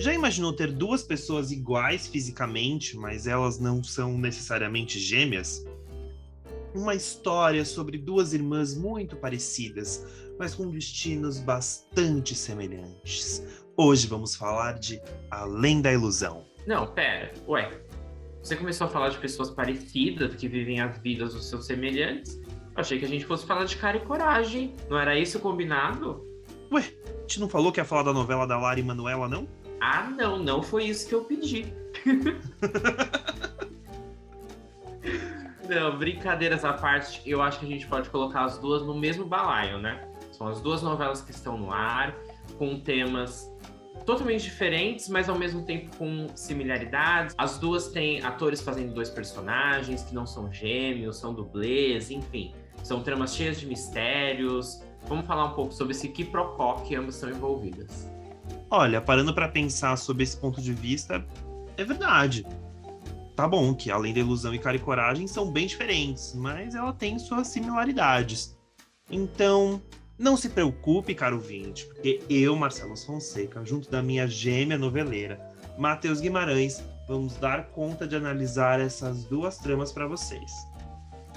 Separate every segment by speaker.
Speaker 1: Já imaginou ter duas pessoas iguais fisicamente, mas elas não são necessariamente gêmeas? Uma história sobre duas irmãs muito parecidas, mas com destinos bastante semelhantes. Hoje vamos falar de Além da Ilusão.
Speaker 2: Não, pera, ué. Você começou a falar de pessoas parecidas que vivem as vidas dos seus semelhantes. Eu achei que a gente fosse falar de cara e coragem. Não era isso combinado?
Speaker 1: Ué, a gente não falou que ia falar da novela da Lara e Manuela, não?
Speaker 2: Ah, não, não foi isso que eu pedi. não, brincadeiras à parte, eu acho que a gente pode colocar as duas no mesmo balaio, né? São as duas novelas que estão no ar, com temas totalmente diferentes, mas ao mesmo tempo com similaridades. As duas têm atores fazendo dois personagens que não são gêmeos, são dublês, enfim. São tramas cheias de mistérios, Vamos falar um pouco sobre esse quiprocó que ambas são envolvidas.
Speaker 1: Olha, parando para pensar sobre esse ponto de vista, é verdade. Tá bom que além da ilusão e cara e coragem são bem diferentes, mas ela tem suas similaridades. Então, não se preocupe, caro vinte, porque eu, Marcelo Fonseca, junto da minha gêmea noveleira, Matheus Guimarães, vamos dar conta de analisar essas duas tramas para vocês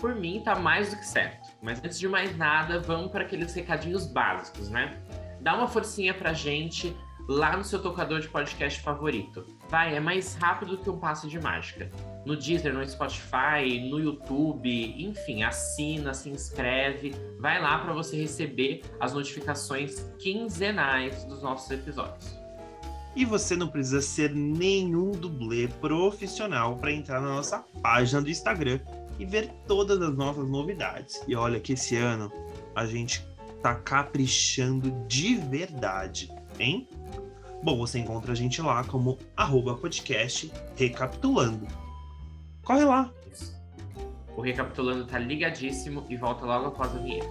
Speaker 2: por mim tá mais do que certo. Mas antes de mais nada, vamos para aqueles recadinhos básicos, né? Dá uma forcinha pra gente lá no seu tocador de podcast favorito. Vai, é mais rápido que um passo de mágica. No Deezer, no Spotify, no YouTube, enfim, assina, se inscreve, vai lá para você receber as notificações quinzenais dos nossos episódios.
Speaker 1: E você não precisa ser nenhum dublê profissional para entrar na nossa página do Instagram e ver todas as nossas novidades. E olha que esse ano a gente tá caprichando de verdade, hein? Bom, você encontra a gente lá como arroba podcast recapitulando. Corre lá!
Speaker 2: O Recapitulando tá ligadíssimo e volta logo após a vinheta.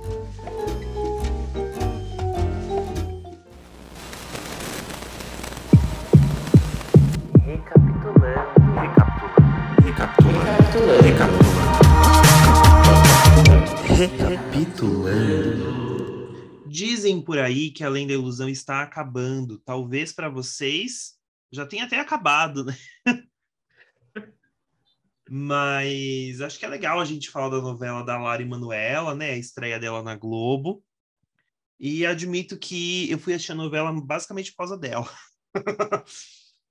Speaker 1: Recapitulando. Recapitulando. Recapitulando. Recapitulando. Recapitulando. Dizem por aí que Além da Ilusão está acabando. Talvez para vocês já tenha até acabado, né? Mas acho que é legal a gente falar da novela da Lara e Manuela, né? A estreia dela na Globo. E admito que eu fui assistir a novela basicamente por causa dela.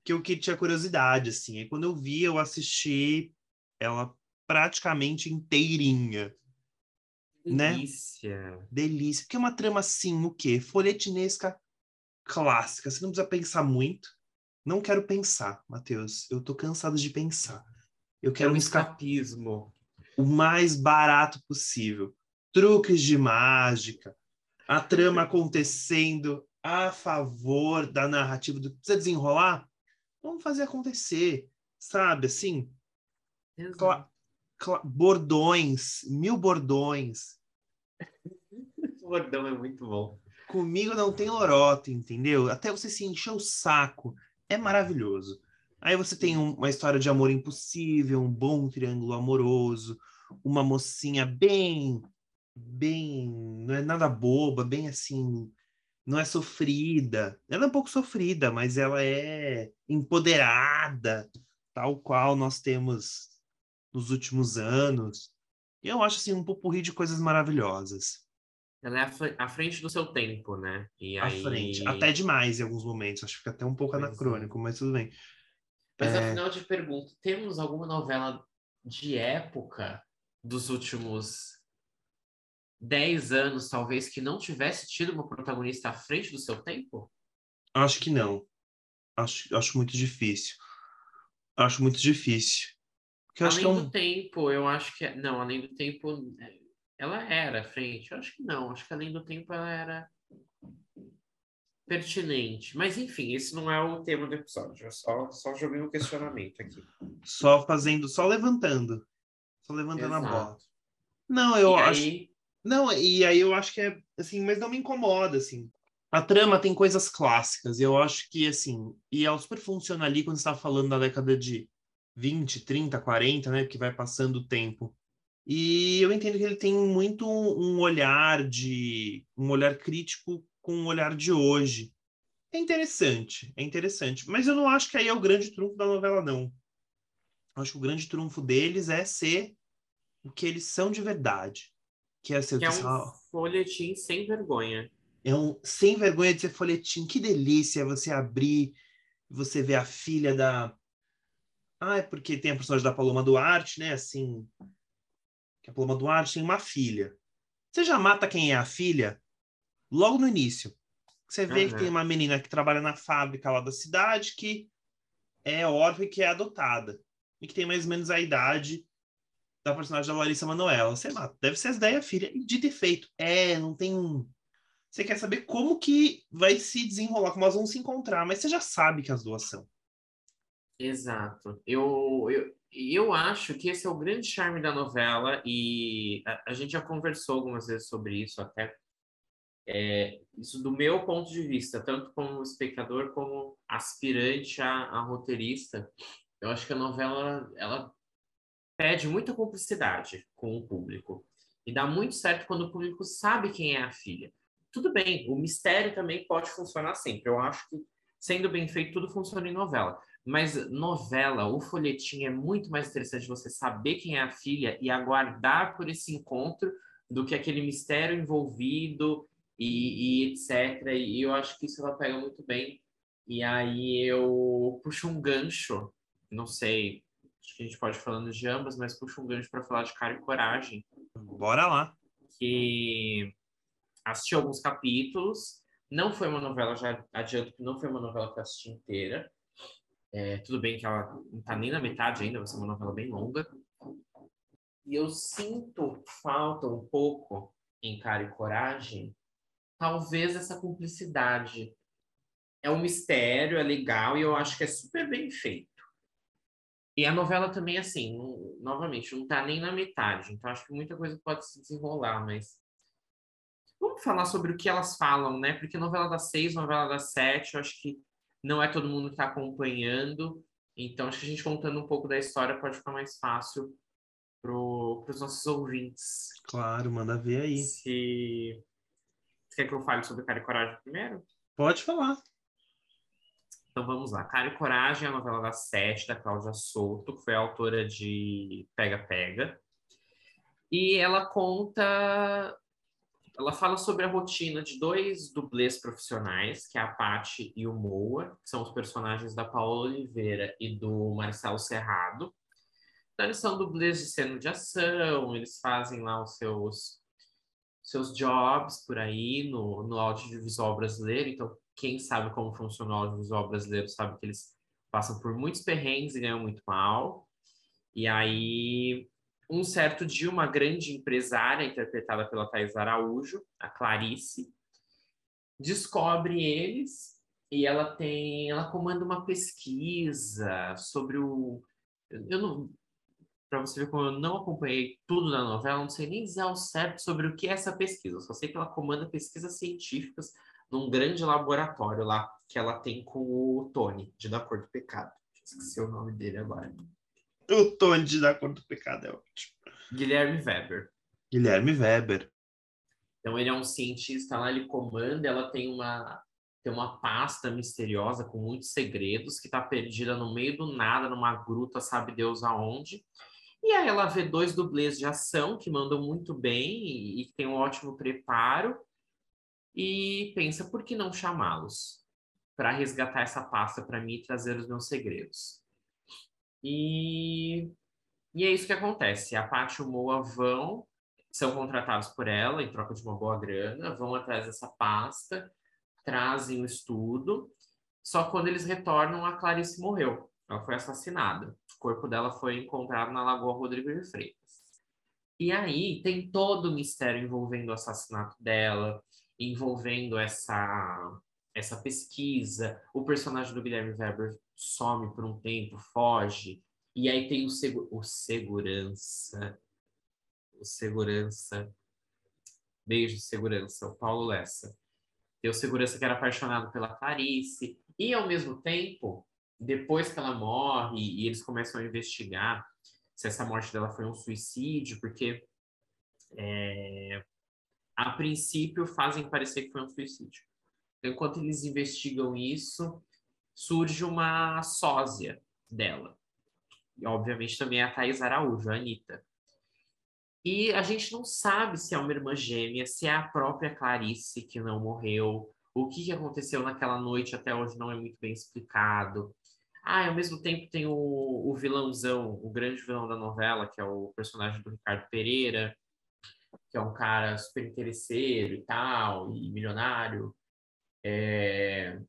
Speaker 1: que eu que tinha curiosidade, assim. E quando eu vi, eu assisti ela praticamente inteirinha.
Speaker 2: Delícia.
Speaker 1: Né? Delícia. Porque é uma trama assim, o quê? Folhetinesca clássica. Você não precisa pensar muito. Não quero pensar, Matheus. Eu tô cansado de pensar. Eu quero
Speaker 2: é um escapismo.
Speaker 1: O mais barato possível. Truques de mágica. A trama acontecendo a favor da narrativa. Do... Precisa desenrolar? Vamos fazer acontecer. Sabe, assim? Cla bordões, mil bordões.
Speaker 2: bordão é muito bom.
Speaker 1: Comigo não tem lorota, entendeu? Até você se encher o saco. É maravilhoso. Aí você tem um, uma história de amor impossível, um bom triângulo amoroso, uma mocinha bem, bem, não é nada boba, bem assim, não é sofrida. Ela é um pouco sofrida, mas ela é empoderada, tal qual nós temos nos últimos anos. E eu acho assim um popurri de coisas maravilhosas.
Speaker 2: Ela é à frente do seu tempo, né?
Speaker 1: E à aí... frente. Até demais em alguns momentos. Acho que fica até um pouco pois é. anacrônico, é. mas tudo bem.
Speaker 2: Mas é... afinal de pergunta, temos alguma novela de época dos últimos 10 anos, talvez, que não tivesse tido uma protagonista à frente do seu tempo?
Speaker 1: Acho que não. Acho, acho muito difícil. Acho muito difícil.
Speaker 2: Que além é um... do tempo, eu acho que. Não, além do tempo, é, ela era frente. Eu acho que não. Acho que além do tempo ela era pertinente. Mas enfim, esse não é o tema do episódio. Eu só, só joguei um questionamento aqui.
Speaker 1: Só fazendo, só levantando. Só levantando Exato. a bola. Não, eu e acho. Aí... Não, e aí eu acho que é assim, mas não me incomoda, assim. A trama tem coisas clássicas, eu acho que assim, e ela super funciona ali quando você está falando da década de 20, 30, 40, né? Que vai passando o tempo. E eu entendo que ele tem muito um olhar de um olhar crítico com o olhar de hoje. É interessante, é interessante. Mas eu não acho que aí é o grande trunfo da novela, não. Eu acho que o grande trunfo deles é ser o que eles são de verdade. Que é ser
Speaker 2: que é um folhetim sem vergonha.
Speaker 1: É um sem vergonha de ser folhetim. Que delícia você abrir, você ver a filha da. Ah, é porque tem a personagem da Paloma Duarte, né? Assim. Que a Paloma Duarte tem uma filha. Você já mata quem é a filha logo no início. Você vê uhum. que tem uma menina que trabalha na fábrica lá da cidade que é órfã e que é adotada. E que tem mais ou menos a idade da personagem da Larissa Manoela. Sei lá, deve ser as ideias filha. E de defeito. É, não tem um. Você quer saber como que vai se desenrolar, como elas vão se encontrar, mas você já sabe que as duas são.
Speaker 2: Exato. Eu, eu, eu acho que esse é o grande charme da novela, e a, a gente já conversou algumas vezes sobre isso até. É, isso do meu ponto de vista, tanto como espectador como aspirante a, a roteirista, eu acho que a novela ela pede muita cumplicidade com o público e dá muito certo quando o público sabe quem é a filha. Tudo bem, o mistério também pode funcionar sempre. Eu acho que sendo bem feito tudo funciona em novela. Mas novela, o folhetim é muito mais interessante você saber quem é a filha e aguardar por esse encontro do que aquele mistério envolvido e, e etc. E eu acho que isso ela pega muito bem. E aí eu puxo um gancho, não sei, acho que a gente pode ir falando de ambas, mas puxo um gancho para falar de Cara e Coragem.
Speaker 1: Bora lá.
Speaker 2: Que assisti alguns capítulos. Não foi uma novela, já adianto que não foi uma novela que eu assisti inteira. É, tudo bem que ela não tá nem na metade ainda, vai ser uma novela bem longa. E eu sinto falta um pouco em Cara e Coragem talvez essa cumplicidade. É um mistério, é legal e eu acho que é super bem feito. E a novela também, assim, não, novamente, não tá nem na metade. Então acho que muita coisa pode se desenrolar, mas. Vamos falar sobre o que elas falam, né? Porque novela das seis, novela das sete, eu acho que não é todo mundo que está acompanhando. Então acho que a gente contando um pouco da história pode ficar mais fácil para os nossos ouvintes.
Speaker 1: Claro, manda ver aí.
Speaker 2: Se você quer que eu fale sobre Cara e Coragem primeiro?
Speaker 1: Pode falar.
Speaker 2: Então vamos lá. Cara e Coragem é a novela da Sete, da Cláudia Souto, que foi autora de Pega Pega. E ela conta. Ela fala sobre a rotina de dois dublês profissionais, que é a Patti e o Moa, que são os personagens da Paola Oliveira e do Marcelo Serrado. Então, eles são dublês de cena de ação, eles fazem lá os seus seus jobs por aí no, no audiovisual brasileiro. Então, quem sabe como funciona o audiovisual brasileiro sabe que eles passam por muitos perrengues e ganham muito mal. E aí, um certo dia, uma grande empresária, interpretada pela Thais Araújo, a Clarice, descobre eles e ela tem, ela comanda uma pesquisa sobre o, eu não, para você ver como eu não acompanhei tudo da novela, não sei nem dizer ao certo sobre o que é essa pesquisa. Eu só sei que ela comanda pesquisas científicas num grande laboratório lá que ela tem com o Tony, de Da Cor do Pecado. Esqueci o nome dele agora.
Speaker 1: O Tony de Da Cor do Pecado é ótimo.
Speaker 2: Guilherme Weber.
Speaker 1: Guilherme Weber.
Speaker 2: Então ele é um cientista lá, ele comanda, ela tem uma tem uma pasta misteriosa com muitos segredos que está perdida no meio do nada, numa gruta, sabe Deus aonde. E aí ela vê dois dublês de ação que mandam muito bem e, e tem um ótimo preparo e pensa por que não chamá-los para resgatar essa pasta para mim e trazer os meus segredos. E, e é isso que acontece. A Paty e o Moa vão, são contratados por ela em troca de uma boa grana, vão atrás dessa pasta, trazem o estudo. Só quando eles retornam, a Clarice morreu. Ela foi assassinada. O corpo dela foi encontrado na Lagoa Rodrigo de Freitas. E aí tem todo o mistério envolvendo o assassinato dela, envolvendo essa essa pesquisa. O personagem do Guilherme Weber some por um tempo, foge. E aí tem o, segu o segurança. O segurança. Beijo segurança, o Paulo Lessa. Tem o segurança que era apaixonado pela Clarice. E ao mesmo tempo, depois que ela morre e eles começam a investigar se essa morte dela foi um suicídio, porque é, a princípio fazem parecer que foi um suicídio. enquanto eles investigam isso, surge uma sósia dela. E, obviamente, também é a Thais Araújo, a Anitta. E a gente não sabe se é uma irmã gêmea, se é a própria Clarice que não morreu, o que, que aconteceu naquela noite até hoje não é muito bem explicado. Ah, ao mesmo tempo tem o, o vilãozão, o grande vilão da novela, que é o personagem do Ricardo Pereira, que é um cara super interesseiro e tal, e milionário. É...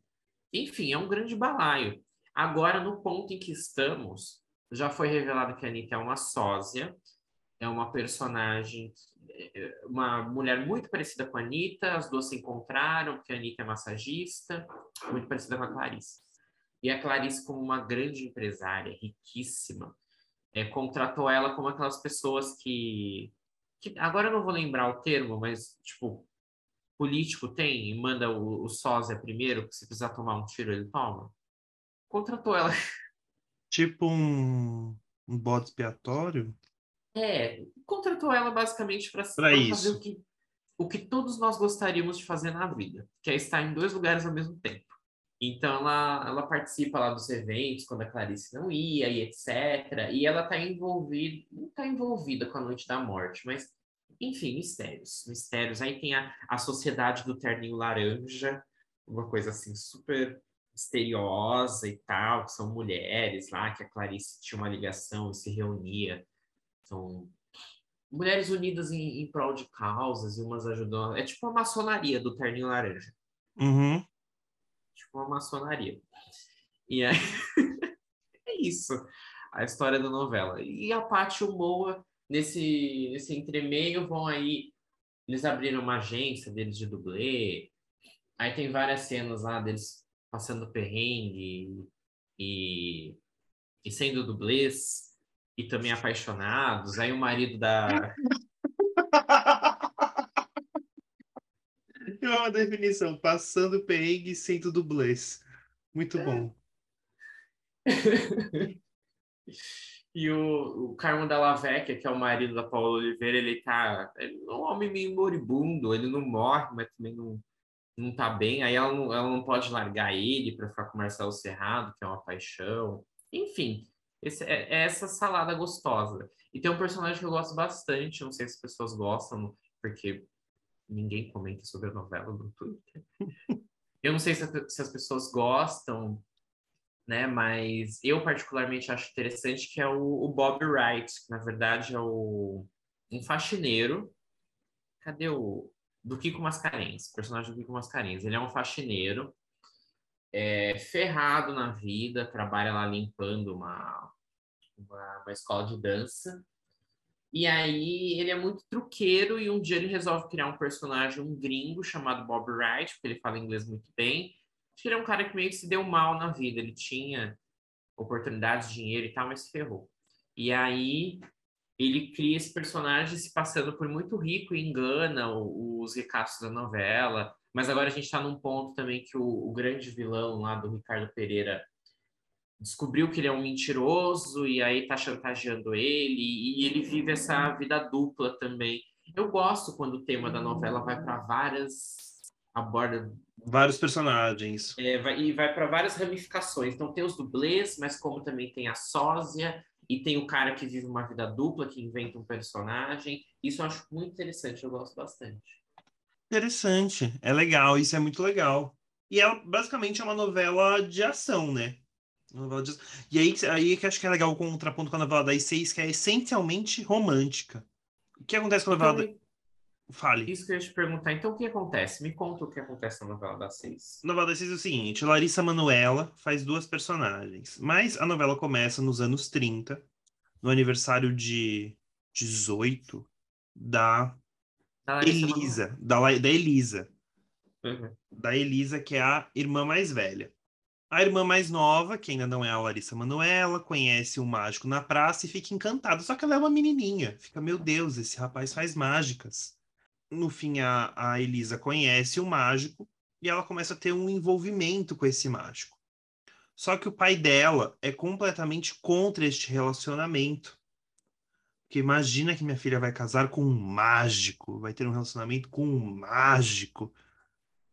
Speaker 2: Enfim, é um grande balaio. Agora, no ponto em que estamos, já foi revelado que a Anitta é uma sósia, é uma personagem, uma mulher muito parecida com a Anitta, as duas se encontraram, porque a Anitta é massagista, muito parecida com a Clarice. E a Clarice, como uma grande empresária, riquíssima, é, contratou ela como aquelas pessoas que, que. Agora eu não vou lembrar o termo, mas, tipo, político tem e manda o, o sósia primeiro, que se precisar tomar um tiro, ele toma. Contratou ela.
Speaker 1: Tipo um, um bode expiatório?
Speaker 2: É, contratou ela basicamente para fazer o que, o que todos nós gostaríamos de fazer na vida, que é estar em dois lugares ao mesmo tempo. Então ela, ela participa lá dos eventos quando a Clarice não ia e etc. E ela está envolvida, não está envolvida com a Noite da Morte, mas enfim, mistérios, mistérios. Aí tem a, a Sociedade do Terninho Laranja, uma coisa assim super misteriosa e tal, que são mulheres lá, que a Clarice tinha uma ligação e se reunia são mulheres unidas em, em prol de causas e umas ajudando. É tipo a maçonaria do terninho laranja.
Speaker 1: Uhum.
Speaker 2: Tipo uma maçonaria. E é, é isso, a história da novela. E a Paty Moa, nesse, nesse entremeio, vão aí. Eles abriram uma agência deles de dublê. Aí tem várias cenas lá deles passando perrengue e, e sendo dublês e também apaixonados. Aí o marido da.
Speaker 1: Eu amo a definição, passando perrengue sem dublês. Muito bom.
Speaker 2: e o, o Carmo Della Vecchia, que é o marido da Paula Oliveira, ele tá. Ele é um homem meio moribundo, ele não morre, mas também não, não tá bem. Aí ela não, ela não pode largar ele para ficar com o Marcelo Serrado, que é uma paixão. Enfim, esse, é, é, essa salada gostosa. E tem um personagem que eu gosto bastante, não sei se as pessoas gostam, porque ninguém comenta sobre a novela no Twitter. eu não sei se, se as pessoas gostam, né? Mas eu particularmente acho interessante que é o, o Bob Wright, que na verdade é o, um faxineiro. Cadê o do Kiko Mascarenhas? O personagem do Kiko Mascarenhas. Ele é um faxineiro é, ferrado na vida, trabalha lá limpando uma, uma, uma escola de dança. E aí ele é muito truqueiro e um dia ele resolve criar um personagem, um gringo chamado Bob Wright, porque ele fala inglês muito bem. Acho que ele é um cara que meio que se deu mal na vida. Ele tinha oportunidades, dinheiro e tal, mas se ferrou. E aí ele cria esse personagem se passando por muito rico e engana os ricaços da novela. Mas agora a gente está num ponto também que o, o grande vilão lá do Ricardo Pereira descobriu que ele é um mentiroso e aí tá chantageando ele e ele vive essa vida dupla também. Eu gosto quando o tema da novela vai para várias aborda
Speaker 1: vários personagens
Speaker 2: é, vai, e vai para várias ramificações. Então tem os dublês, mas como também tem a sósia e tem o cara que vive uma vida dupla que inventa um personagem. Isso eu acho muito interessante, eu gosto bastante.
Speaker 1: Interessante, é legal, isso é muito legal. E ela basicamente é uma novela de ação, né? De... E aí, aí que acho que é legal o contraponto com a novela das seis, que é essencialmente romântica. O que acontece com a novela da... Fale.
Speaker 2: Isso que eu ia te perguntar. Então, o que acontece? Me conta o que acontece na novela das seis.
Speaker 1: A novela das seis é o seguinte: Larissa Manuela faz duas personagens. Mas a novela começa nos anos 30, no aniversário de 18 da, da Elisa. Da, da Elisa. Uhum. Da Elisa, que é a irmã mais velha. A irmã mais nova, que ainda não é a Larissa Manuela, conhece o mágico na praça e fica encantada. Só que ela é uma menininha. Fica, meu Deus, esse rapaz faz mágicas. No fim, a, a Elisa conhece o mágico e ela começa a ter um envolvimento com esse mágico. Só que o pai dela é completamente contra este relacionamento. Porque imagina que minha filha vai casar com um mágico, vai ter um relacionamento com um mágico.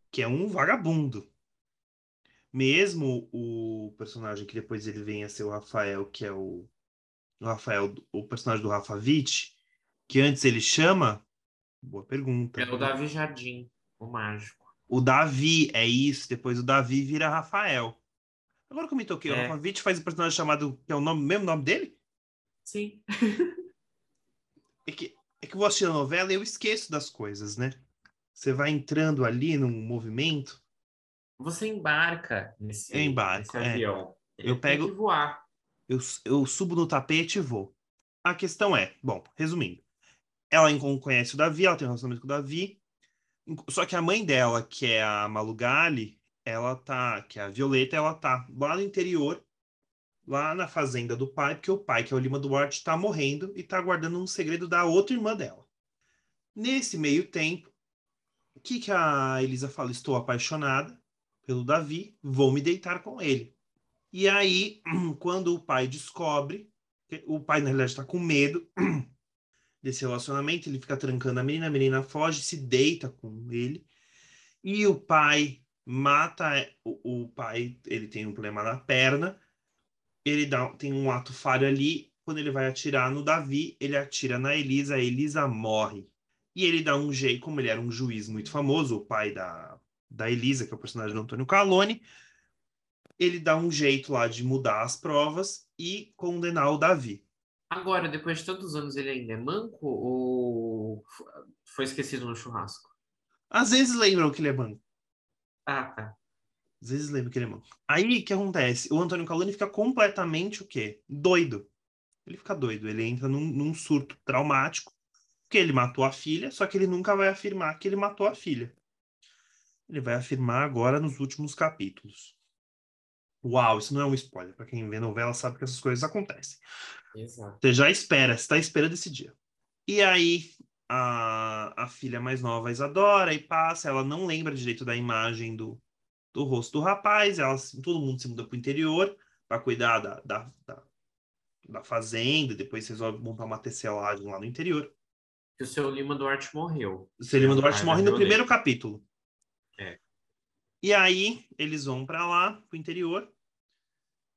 Speaker 1: que é um vagabundo. Mesmo o personagem que depois ele vem a ser o Rafael, que é o, o Rafael, o personagem do Rafa Witt, que antes ele chama. Boa pergunta.
Speaker 2: É o Davi Jardim, o mágico.
Speaker 1: O Davi, é isso. Depois o Davi vira Rafael. Agora que eu me toquei, é. o Rafa Witt faz um personagem chamado. que é o nome, mesmo nome dele?
Speaker 2: Sim.
Speaker 1: é, que, é que eu vou assistir a novela e eu esqueço das coisas, né? Você vai entrando ali num movimento.
Speaker 2: Você embarca nesse,
Speaker 1: eu embarco,
Speaker 2: nesse
Speaker 1: é.
Speaker 2: avião.
Speaker 1: Eu pego.
Speaker 2: voar.
Speaker 1: Eu, eu subo no tapete e vou. A questão é, bom, resumindo, ela conhece o Davi, ela tem um relacionamento com o Davi, só que a mãe dela, que é a Malugali, ela tá, que é a Violeta, ela tá lá no interior, lá na fazenda do pai, porque o pai, que é o Lima Duarte, tá morrendo e tá guardando um segredo da outra irmã dela. Nesse meio tempo, o que, que a Elisa fala? Estou apaixonada pelo Davi, vou me deitar com ele. E aí, quando o pai descobre, o pai na realidade está com medo desse relacionamento, ele fica trancando a menina, a menina foge, se deita com ele, e o pai mata o, o pai, ele tem um problema na perna, ele dá, tem um ato falho ali, quando ele vai atirar no Davi, ele atira na Elisa, a Elisa morre. E ele dá um jeito, como ele era um juiz muito famoso, o pai da, da Elisa, que é o personagem do Antônio Calone, ele dá um jeito lá de mudar as provas e condenar o Davi.
Speaker 2: Agora, depois de tantos anos, ele ainda é manco ou foi esquecido no churrasco?
Speaker 1: Às vezes lembram que ele é manco.
Speaker 2: Ah, tá.
Speaker 1: Às vezes lembram que ele é manco. Aí, o que acontece? O Antônio Calone fica completamente o quê? Doido. Ele fica doido. Ele entra num, num surto traumático que ele matou a filha, só que ele nunca vai afirmar que ele matou a filha. Ele vai afirmar agora nos últimos capítulos. Uau, isso não é um spoiler. Para quem vê novela sabe que essas coisas acontecem.
Speaker 2: Exato.
Speaker 1: Você já espera, você está esperando esse dia. E aí, a, a filha mais nova, a Isadora, e passa, ela não lembra direito da imagem do, do rosto do rapaz, ela, todo mundo se muda para o interior para cuidar da, da, da, da, fazenda, depois resolve montar uma tecelagem lá no interior
Speaker 2: que o seu Lima Duarte morreu.
Speaker 1: O seu Lima Duarte morre no primeiro capítulo.
Speaker 2: É.
Speaker 1: E aí eles vão para lá, pro interior,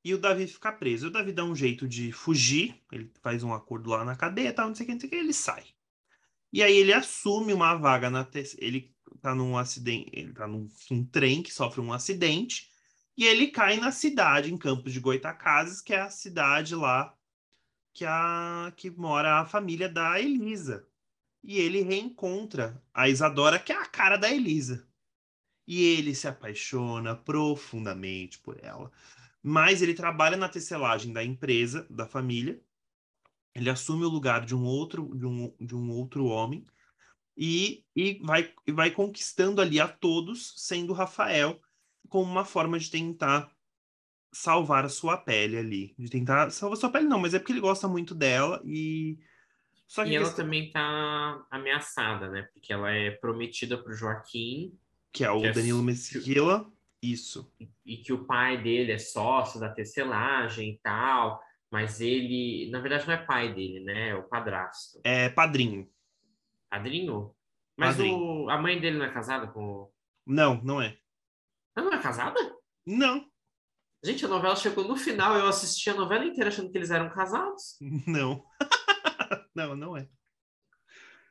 Speaker 1: e o Davi fica preso. O Davi dá um jeito de fugir, ele faz um acordo lá na cadeia, tal, não sei o que, não sei o que, ele sai. E aí ele assume uma vaga na ele tá num acidente, ele tá num, trem que sofre um acidente e ele cai na cidade em Campos de Goitacazes, que é a cidade lá que a que mora a família da Elisa e ele reencontra a Isadora, que é a cara da Elisa. E ele se apaixona profundamente por ela. Mas ele trabalha na tecelagem da empresa, da família. Ele assume o lugar de um outro, de um, de um outro homem e, e, vai, e vai conquistando ali a todos, sendo Rafael como uma forma de tentar salvar a sua pele ali. De tentar salvar a sua pele, não, mas é porque ele gosta muito dela e
Speaker 2: só e ela questão... também tá ameaçada, né? Porque ela é prometida pro Joaquim.
Speaker 1: Que é o que é Danilo é... Mesquila. Isso.
Speaker 2: E, e que o pai dele é sócio da tecelagem e tal. Mas ele, na verdade, não é pai dele, né? É o padrasto.
Speaker 1: É padrinho.
Speaker 2: Padrinho? Mas padrinho. O, a mãe dele não é casada com.
Speaker 1: Não, não é.
Speaker 2: Ela não é casada?
Speaker 1: Não.
Speaker 2: Gente, a novela chegou no final, eu assisti a novela inteira achando que eles eram casados.
Speaker 1: Não. não, não é.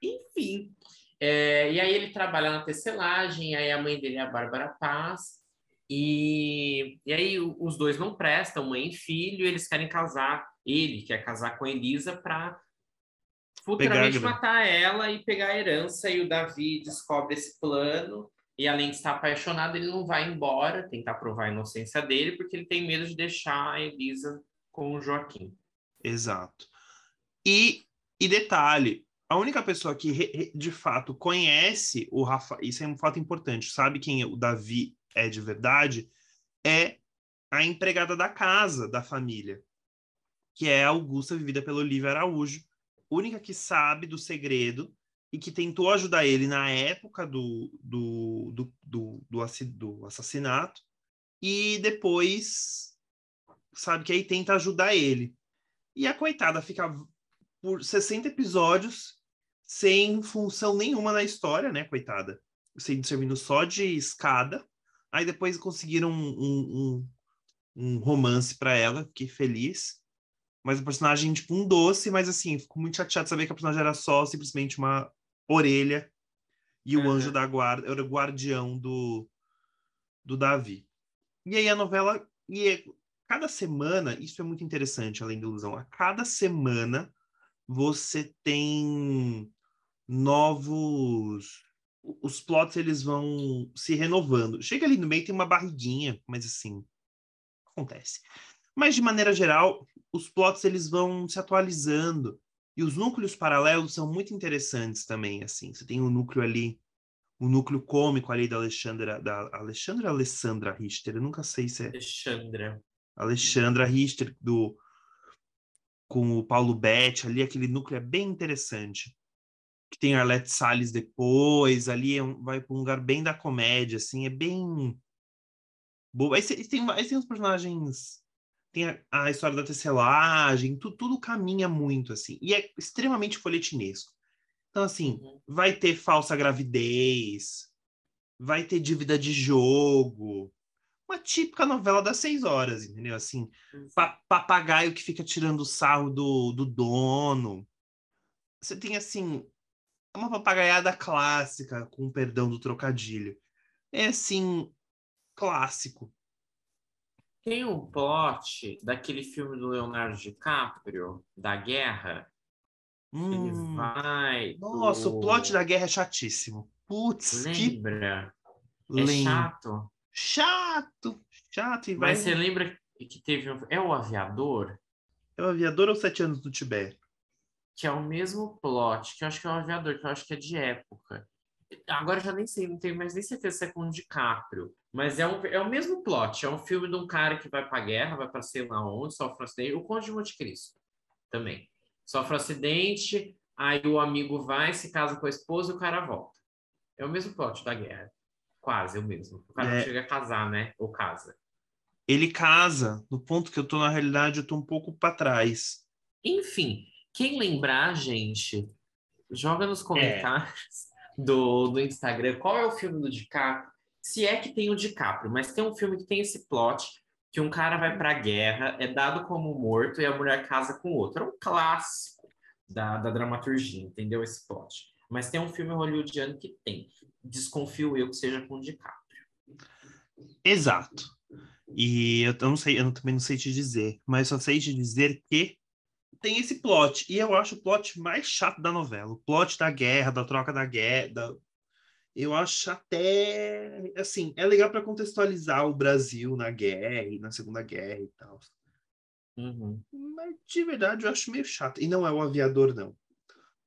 Speaker 2: Enfim. É, e aí ele trabalha na tecelagem, aí a mãe dele é a Bárbara Paz. E, e aí os dois não prestam, mãe e filho, eles querem casar. Ele quer casar com a Elisa para futuramente matar ela e pegar a herança. E o Davi descobre esse plano. E além de estar apaixonado, ele não vai embora, tentar provar a inocência dele, porque ele tem medo de deixar a Elisa com o Joaquim.
Speaker 1: Exato. E e detalhe, a única pessoa que de fato conhece o Rafa, isso é um fato importante, sabe quem o Davi é de verdade, é a empregada da casa da família, que é a Augusta, vivida pelo Olivia Araújo, única que sabe do segredo e que tentou ajudar ele na época do, do, do, do, do, do assassinato, e depois sabe que aí tenta ajudar ele. E a coitada fica por 60 episódios sem função nenhuma na história, né, coitada? servindo só de escada. Aí depois conseguiram um, um, um, um romance para ela, que feliz. Mas o personagem, tipo, um doce, mas assim, fico muito chateado de saber que a personagem era só simplesmente uma orelha. E o anjo da guarda era o guardião do, do Davi. E aí a novela. E é, cada semana, isso é muito interessante, além da ilusão. A cada semana você tem novos. Os plots eles vão se renovando. Chega ali no meio, tem uma barriguinha, mas assim. Acontece. Mas de maneira geral, os plots eles vão se atualizando. E os núcleos paralelos são muito interessantes também, assim. Você tem um núcleo ali o núcleo cômico ali da Alexandra, da Alexandra Alessandra Richter, eu nunca sei se é.
Speaker 2: Alexandra.
Speaker 1: Alexandra Richter, do, com o Paulo Betti, ali aquele núcleo é bem interessante. Que tem Arlette Salles depois, ali é um, vai para um lugar bem da comédia, assim, é bem. Boa. Aí, tem, aí tem os personagens. Tem a, a história da tecelagem, tu, tudo caminha muito, assim. E é extremamente folhetinesco. Então, assim, uhum. vai ter falsa gravidez, vai ter dívida de jogo. Uma típica novela das seis horas, entendeu? Assim, pa papagaio que fica tirando sarro do, do dono. Você tem, assim, uma papagaiada clássica, com perdão do trocadilho. É, assim, clássico.
Speaker 2: Tem um plot daquele filme do Leonardo DiCaprio, da guerra, Hum, ele vai.
Speaker 1: Nossa, o plot da guerra é chatíssimo. Putz,
Speaker 2: lembra? Que... É chato.
Speaker 1: Chato, chato. E
Speaker 2: Mas vai... você lembra que teve um... É o Aviador?
Speaker 1: É o Aviador ou Sete Anos do Tibete?
Speaker 2: Que é o mesmo plot, que eu acho que é o Aviador, que eu acho que é de época. Agora eu já nem sei, não tenho mais nem certeza se é com o DiCaprio. Mas é, um, é o mesmo plot. É um filme de um cara que vai pra guerra, vai pra sei lá onde, sofre um acidente. O Conde de Monte Cristo também sofre um acidente, aí o amigo vai, se casa com a esposa e o cara volta. É o mesmo plot da guerra. Quase o mesmo. O cara é... não chega a casar, né? Ou casa.
Speaker 1: Ele casa, no ponto que eu tô, na realidade, eu tô um pouco para trás.
Speaker 2: Enfim, quem lembrar, gente, joga nos comentários é. do, do Instagram qual é o filme do DiCaprio. Se é que tem o DiCaprio, mas tem um filme que tem esse plot que um cara vai para a guerra, é dado como morto e a mulher casa com outro. É um clássico da, da dramaturgia, entendeu? Esse plot. Mas tem um filme hollywoodiano que tem. Desconfio eu que seja com o DiCaprio.
Speaker 1: Exato. E eu não sei, eu também não sei te dizer, mas só sei te dizer que tem esse plot. E eu acho o plot mais chato da novela. O plot da guerra, da troca da guerra, da, eu acho até assim é legal para contextualizar o Brasil na guerra e na Segunda Guerra e tal.
Speaker 2: Uhum.
Speaker 1: Mas de verdade eu acho meio chato. E não é o aviador, não.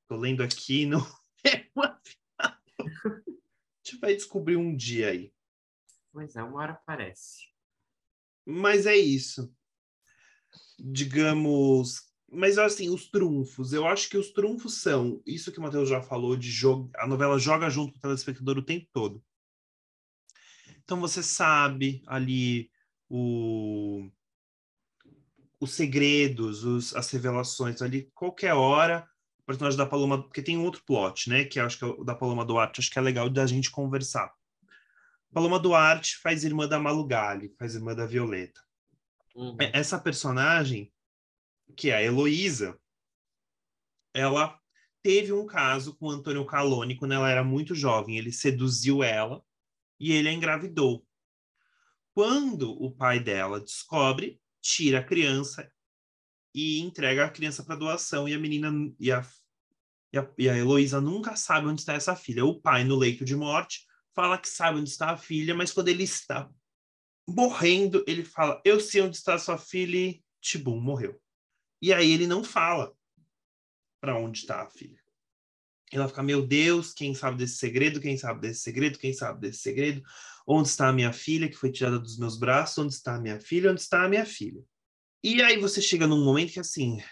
Speaker 1: Tô lendo aqui, não é o aviador. A gente vai descobrir um dia aí.
Speaker 2: Pois é, uma hora aparece.
Speaker 1: Mas é isso. Digamos, mas assim, os trunfos, eu acho que os trunfos são isso que o Matheus já falou de jogo, a novela joga junto com o telespectador o tempo todo. Então você sabe ali o os segredos, os, as revelações ali, qualquer hora, o personagem da Paloma, porque tem um outro plot, né, que acho que é o da Paloma Duarte, acho que é legal da gente conversar. Paloma Duarte faz irmã da Malu Gali, faz irmã da Violeta. Uhum. Essa personagem, que é a Heloísa, ela teve um caso com o Antônio Caloni quando ela era muito jovem. Ele seduziu ela e ele a engravidou. Quando o pai dela descobre, tira a criança e entrega a criança para doação. E a menina e a, e a, e a Heloísa nunca sabe onde está essa filha. O pai, no leito de morte, fala que sabe onde está a filha, mas quando ele está morrendo, ele fala: Eu sei onde está sua filha e Tibum morreu. E aí ele não fala para onde está a filha. Ela fica, meu Deus, quem sabe desse segredo? Quem sabe desse segredo? Quem sabe desse segredo? Onde está a minha filha que foi tirada dos meus braços? Onde está a minha filha? Onde está a minha filha? E aí você chega num momento que assim,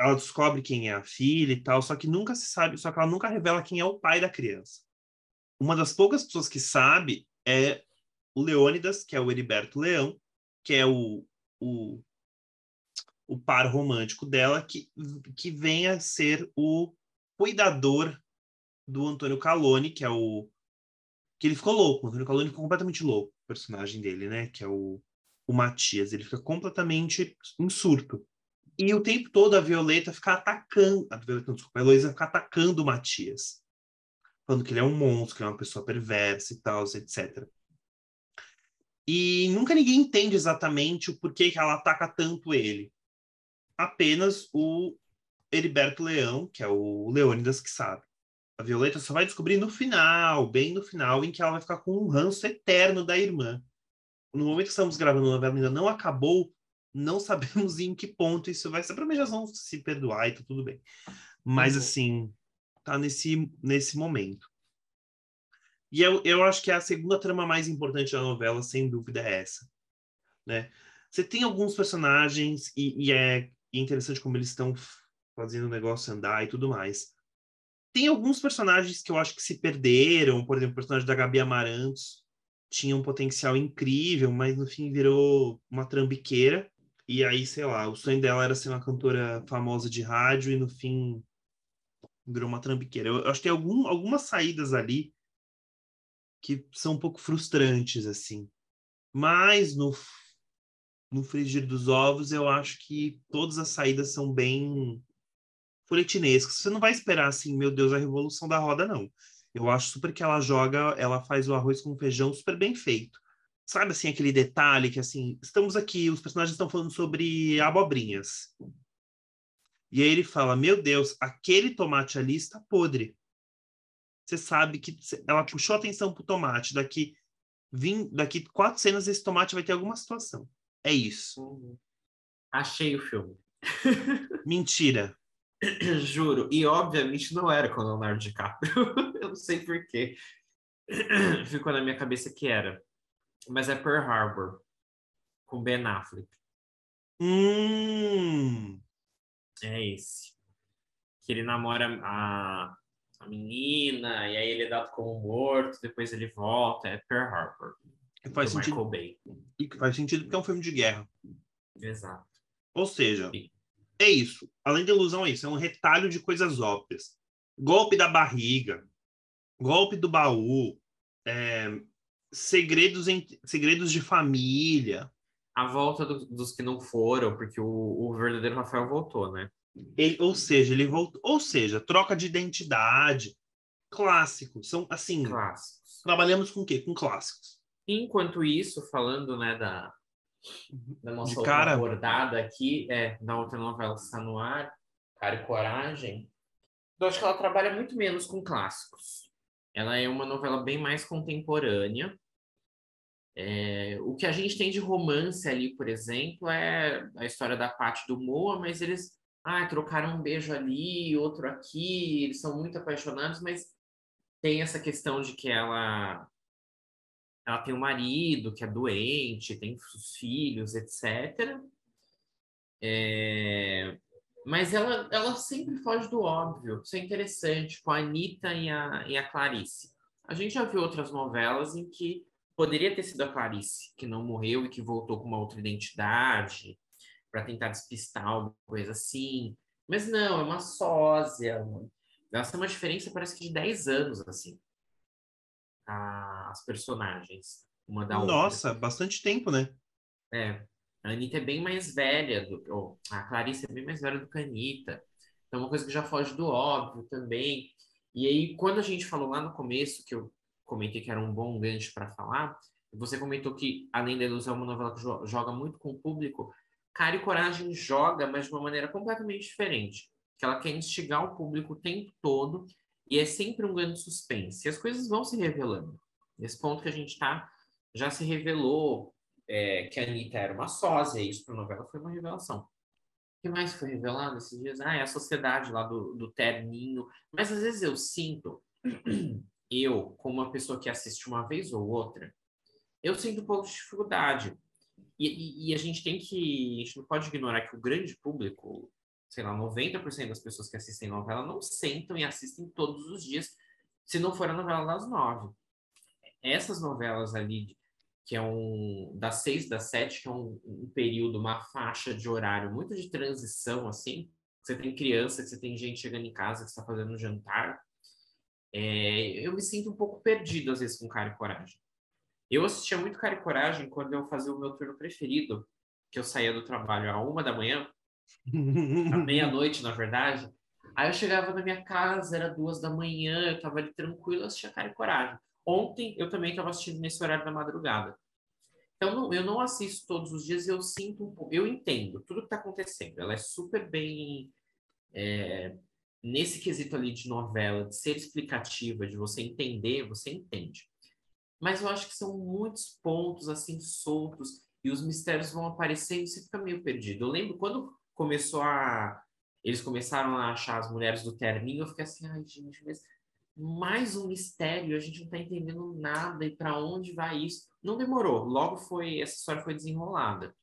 Speaker 1: ela descobre quem é a filha e tal, só que nunca se sabe, só que ela nunca revela quem é o pai da criança. Uma das poucas pessoas que sabe é o Leônidas, que é o Heriberto Leão, que é o, o o par romântico dela, que, que vem a ser o cuidador do Antônio Calone, que é o, que ele ficou louco. O Antônio Caloni ficou completamente louco, o personagem dele, né? Que é o, o Matias. Ele fica completamente em surto. E o tempo todo a Violeta fica atacando. A Violeta, não, desculpa, a Heloísa fica atacando o Matias. Falando que ele é um monstro, que ele é uma pessoa perversa e tal, etc. E nunca ninguém entende exatamente o porquê que ela ataca tanto ele. Apenas o Heriberto Leão, que é o Leônidas, que sabe. A Violeta só vai descobrir no final, bem no final, em que ela vai ficar com um ranço eterno da irmã. No momento que estamos gravando a novela ainda não acabou, não sabemos em que ponto isso vai ser. Provavelmente já vão se perdoar e tá tudo bem. Mas, uhum. assim, tá nesse, nesse momento. E eu, eu acho que a segunda trama mais importante da novela, sem dúvida, é essa. Né? Você tem alguns personagens, e, e é interessante como eles estão fazendo o negócio andar e tudo mais. Tem alguns personagens que eu acho que se perderam, por exemplo, o personagem da Gabi Amarantos tinha um potencial incrível, mas no fim virou uma trambiqueira. E aí, sei lá, o sonho dela era ser uma cantora famosa de rádio e no fim virou uma trambiqueira. Eu, eu acho que tem algum, algumas saídas ali que são um pouco frustrantes, assim. Mas no, no frigir dos ovos, eu acho que todas as saídas são bem folhetinescas. Você não vai esperar assim, meu Deus, a revolução da roda, não. Eu acho super que ela joga, ela faz o arroz com feijão super bem feito. Sabe assim, aquele detalhe que assim, estamos aqui, os personagens estão falando sobre abobrinhas. E aí ele fala: Meu Deus, aquele tomate ali está podre. Você sabe que ela puxou atenção pro tomate. Daqui, vim, daqui quatro cenas, esse tomate vai ter alguma situação. É isso. Uhum.
Speaker 2: Achei o filme.
Speaker 1: Mentira.
Speaker 2: Juro. E obviamente não era com o Leonardo DiCaprio. Eu não sei porquê. Ficou na minha cabeça que era. Mas é Pearl Harbor. Com Ben Affleck.
Speaker 1: Hum.
Speaker 2: É esse. Que ele namora a, a menina, e aí ele é dado como morto, depois ele volta. É Pearl Harbor.
Speaker 1: Que faz sentido. Michael Bay. E que faz sentido porque é um filme de guerra.
Speaker 2: Exato.
Speaker 1: Ou seja, Sim é isso. Além da ilusão, é isso. É um retalho de coisas óbvias. Golpe da barriga, golpe do baú, é, segredos, em, segredos de família.
Speaker 2: A volta do, dos que não foram, porque o, o verdadeiro Rafael voltou, né?
Speaker 1: Ele, ou seja, ele voltou. Ou seja, troca de identidade. Clássicos. São assim.
Speaker 2: Clássicos.
Speaker 1: Trabalhamos com o quê? Com clássicos.
Speaker 2: Enquanto isso, falando né, da, da nossa
Speaker 1: cara...
Speaker 2: abordada aqui, é, da outra novela que está no ar, Cara e Coragem, eu acho que ela trabalha muito menos com clássicos. Ela é uma novela bem mais contemporânea. É, o que a gente tem de romance ali, por exemplo, é a história da parte do Moa, mas eles ah, trocaram um beijo ali, outro aqui, eles são muito apaixonados, mas tem essa questão de que ela ela tem um marido que é doente, tem os filhos, etc. É... Mas ela, ela sempre foge do óbvio. Isso é interessante, com a Anitta e a, e a Clarice. A gente já viu outras novelas em que poderia ter sido a Clarice, que não morreu e que voltou com uma outra identidade para tentar despistar alguma coisa assim. Mas não, é uma sósia. Ela tem uma diferença, parece que de 10 anos, assim a, as personagens, uma da outra.
Speaker 1: Nossa, bastante tempo, né?
Speaker 2: É. A Anitta é bem mais velha, do, ou, a Clarice é bem mais velha do que a Anitta. Então, uma coisa que já foge do óbvio também. E aí, quando a gente falou lá no começo, que eu comentei que era um bom gancho para falar, você comentou que, além da ilusão, é uma novela que joga muito com o público. Cara e Coragem joga, mas de uma maneira completamente diferente. Que ela quer instigar o público o tempo todo e é sempre um grande suspense. E as coisas vão se revelando. Nesse ponto que a gente está, já se revelou é, que a Anitta era uma sósia, e isso para a novela foi uma revelação. O que mais foi revelado esses dias? Ah, é a sociedade lá do, do terninho. Mas às vezes eu sinto, eu, como uma pessoa que assiste uma vez ou outra, eu sinto um pouco de dificuldade. E, e, e, a gente tem que. A gente não pode ignorar que o grande público, sei lá, 90% das pessoas que assistem novela não sentam e assistem todos os dias, se não for a novela das nove. Essas novelas ali, que é um das seis, das sete, que é um, um período, uma faixa de horário muito de transição, assim, você tem criança, você tem gente chegando em casa que está fazendo jantar, É, eu me sinto um pouco perdido às vezes com Cara e Coragem. Eu assistia muito Cara e Coragem quando eu fazia o meu turno preferido, que eu saía do trabalho à uma da manhã, à meia-noite, na verdade. Aí eu chegava na minha casa, era duas da manhã, eu tava ali tranquilo, assistia Cara e Coragem. Ontem eu também estava assistindo nesse horário da madrugada. Então não, eu não assisto todos os dias, eu sinto um pouco, eu entendo tudo que está acontecendo. Ela é super bem é, nesse quesito ali de novela, de ser explicativa, de você entender, você entende. Mas eu acho que são muitos pontos assim soltos e os mistérios vão aparecendo e você fica meio perdido. Eu lembro quando começou a eles começaram a achar as mulheres do terninho, eu fiquei assim, ai gente, mas mais um mistério, a gente não está entendendo nada e para onde vai isso. Não demorou, logo foi essa história foi desenrolada.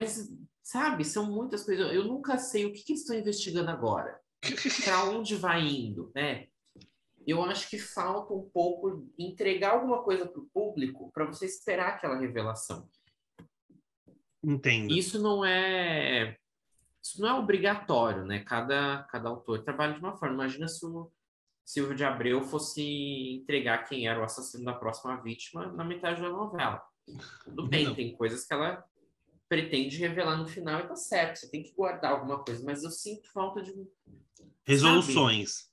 Speaker 2: Mas sabe, são muitas coisas. Eu nunca sei o que, que eles estão investigando agora. para onde vai indo, né? Eu acho que falta um pouco entregar alguma coisa para o público para você esperar aquela revelação.
Speaker 1: Entendo.
Speaker 2: Isso não é isso não é obrigatório, né? Cada, cada autor trabalha de uma forma. Imagina se o Silvio de Abreu fosse entregar quem era o assassino da próxima vítima na metade da novela. Tudo bem, Não. tem coisas que ela pretende revelar no final e tá certo, você tem que guardar alguma coisa, mas eu sinto falta de.
Speaker 1: Resoluções.
Speaker 2: Sabe?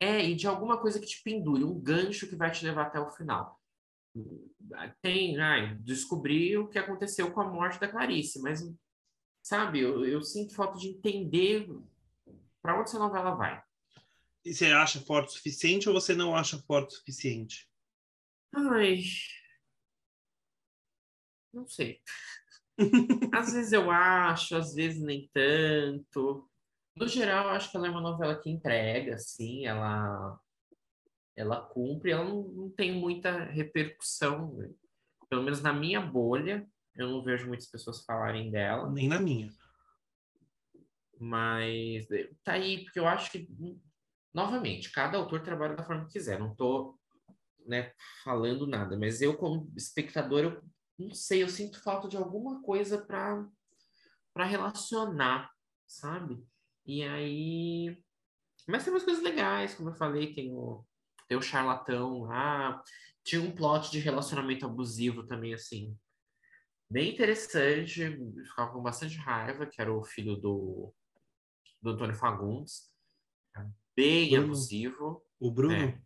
Speaker 2: É, e de alguma coisa que te pendure, um gancho que vai te levar até o final. Tem, ai, descobrir o que aconteceu com a morte da Clarice, mas, sabe, eu, eu sinto falta de entender para onde essa novela vai.
Speaker 1: E você acha forte o suficiente ou você não acha forte o suficiente?
Speaker 2: Ai. Não sei. às vezes eu acho, às vezes nem tanto. No geral, acho que ela é uma novela que entrega, assim, ela ela cumpre, ela não, não tem muita repercussão, pelo menos na minha bolha, eu não vejo muitas pessoas falarem dela.
Speaker 1: Nem na minha.
Speaker 2: Mas tá aí, porque eu acho que Novamente, cada autor trabalha da forma que quiser, não estou né, falando nada, mas eu, como espectador, eu não sei, eu sinto falta de alguma coisa para relacionar, sabe? E aí. Mas tem umas coisas legais, como eu falei, tem o, tem o charlatão lá, tinha um plot de relacionamento abusivo também, assim, bem interessante, ficava com bastante raiva, que era o filho do, do Antônio Fagundes bem Bruno. abusivo.
Speaker 1: O Bruno? É,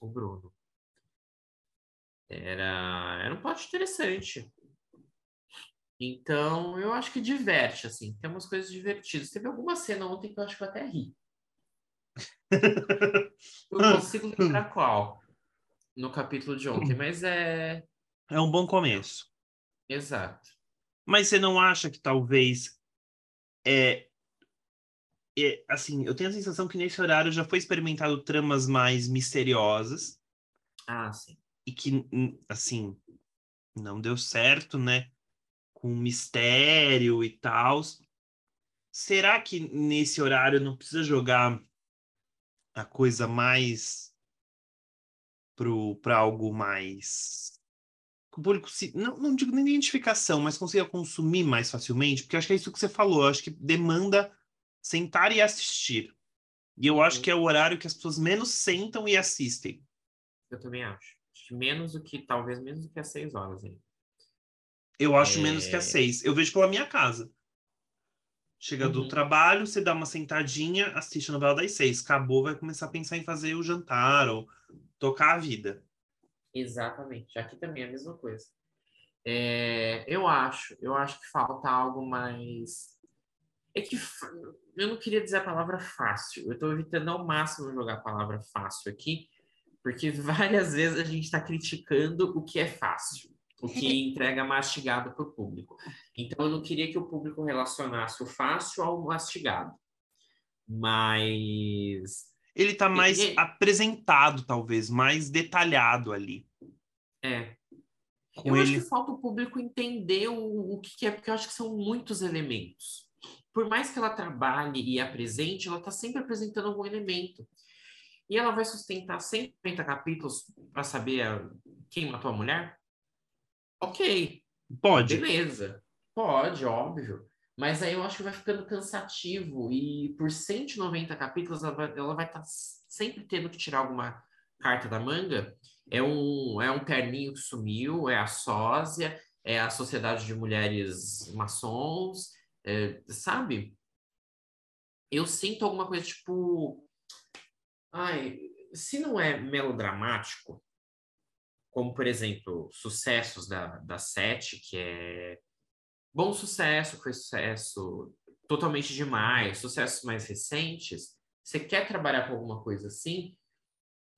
Speaker 2: o Bruno. Era, era um plot interessante. Então, eu acho que diverte, assim. Tem umas coisas divertidas. Teve alguma cena ontem que eu acho que eu até ri. eu não consigo lembrar qual no capítulo de ontem, mas é.
Speaker 1: É um bom começo.
Speaker 2: Exato.
Speaker 1: Mas você não acha que talvez é, é, assim, eu tenho a sensação que nesse horário já foi experimentado tramas mais misteriosas.
Speaker 2: Ah, sim.
Speaker 1: E que, assim, não deu certo, né? Com mistério e tal. Será que nesse horário não precisa jogar a coisa mais para algo mais o público se não, não digo nem identificação, mas consiga consumir mais facilmente, porque acho que é isso que você falou, acho que demanda sentar e assistir. E eu acho uhum. que é o horário que as pessoas menos sentam e assistem.
Speaker 2: Eu também acho. Menos do que, talvez menos do que as seis horas aí.
Speaker 1: Eu acho é... menos que as seis. Eu vejo pela minha casa. Chega uhum. do trabalho, você dá uma sentadinha, assiste a novela das seis. Acabou, vai começar a pensar em fazer o jantar ou tocar a vida.
Speaker 2: Exatamente. Aqui também é a mesma coisa. É, eu acho, eu acho que falta algo mais é que eu não queria dizer a palavra fácil. Eu estou evitando ao máximo jogar a palavra fácil aqui, porque várias vezes a gente está criticando o que é fácil, o que entrega mastigado para o público. Então eu não queria que o público relacionasse o fácil ao mastigado. Mas
Speaker 1: ele está mais ele... apresentado, talvez, mais detalhado ali.
Speaker 2: É. Com eu ele... acho que falta o público entender o, o que é, porque eu acho que são muitos elementos por mais que ela trabalhe e apresente, ela está sempre apresentando algum elemento. E ela vai sustentar 150 capítulos para saber quem matou a mulher? Ok.
Speaker 1: Pode.
Speaker 2: Beleza. Pode, óbvio. Mas aí eu acho que vai ficando cansativo e por 190 capítulos ela vai, ela vai estar tá sempre tendo que tirar alguma carta da manga. É um, é um terninho que sumiu, é a sósia, é a Sociedade de Mulheres Maçons, é, sabe? Eu sinto alguma coisa tipo. Ai, se não é melodramático, como por exemplo, sucessos da, da Sete, que é bom sucesso, foi sucesso totalmente demais, sucessos mais recentes, você quer trabalhar com alguma coisa assim,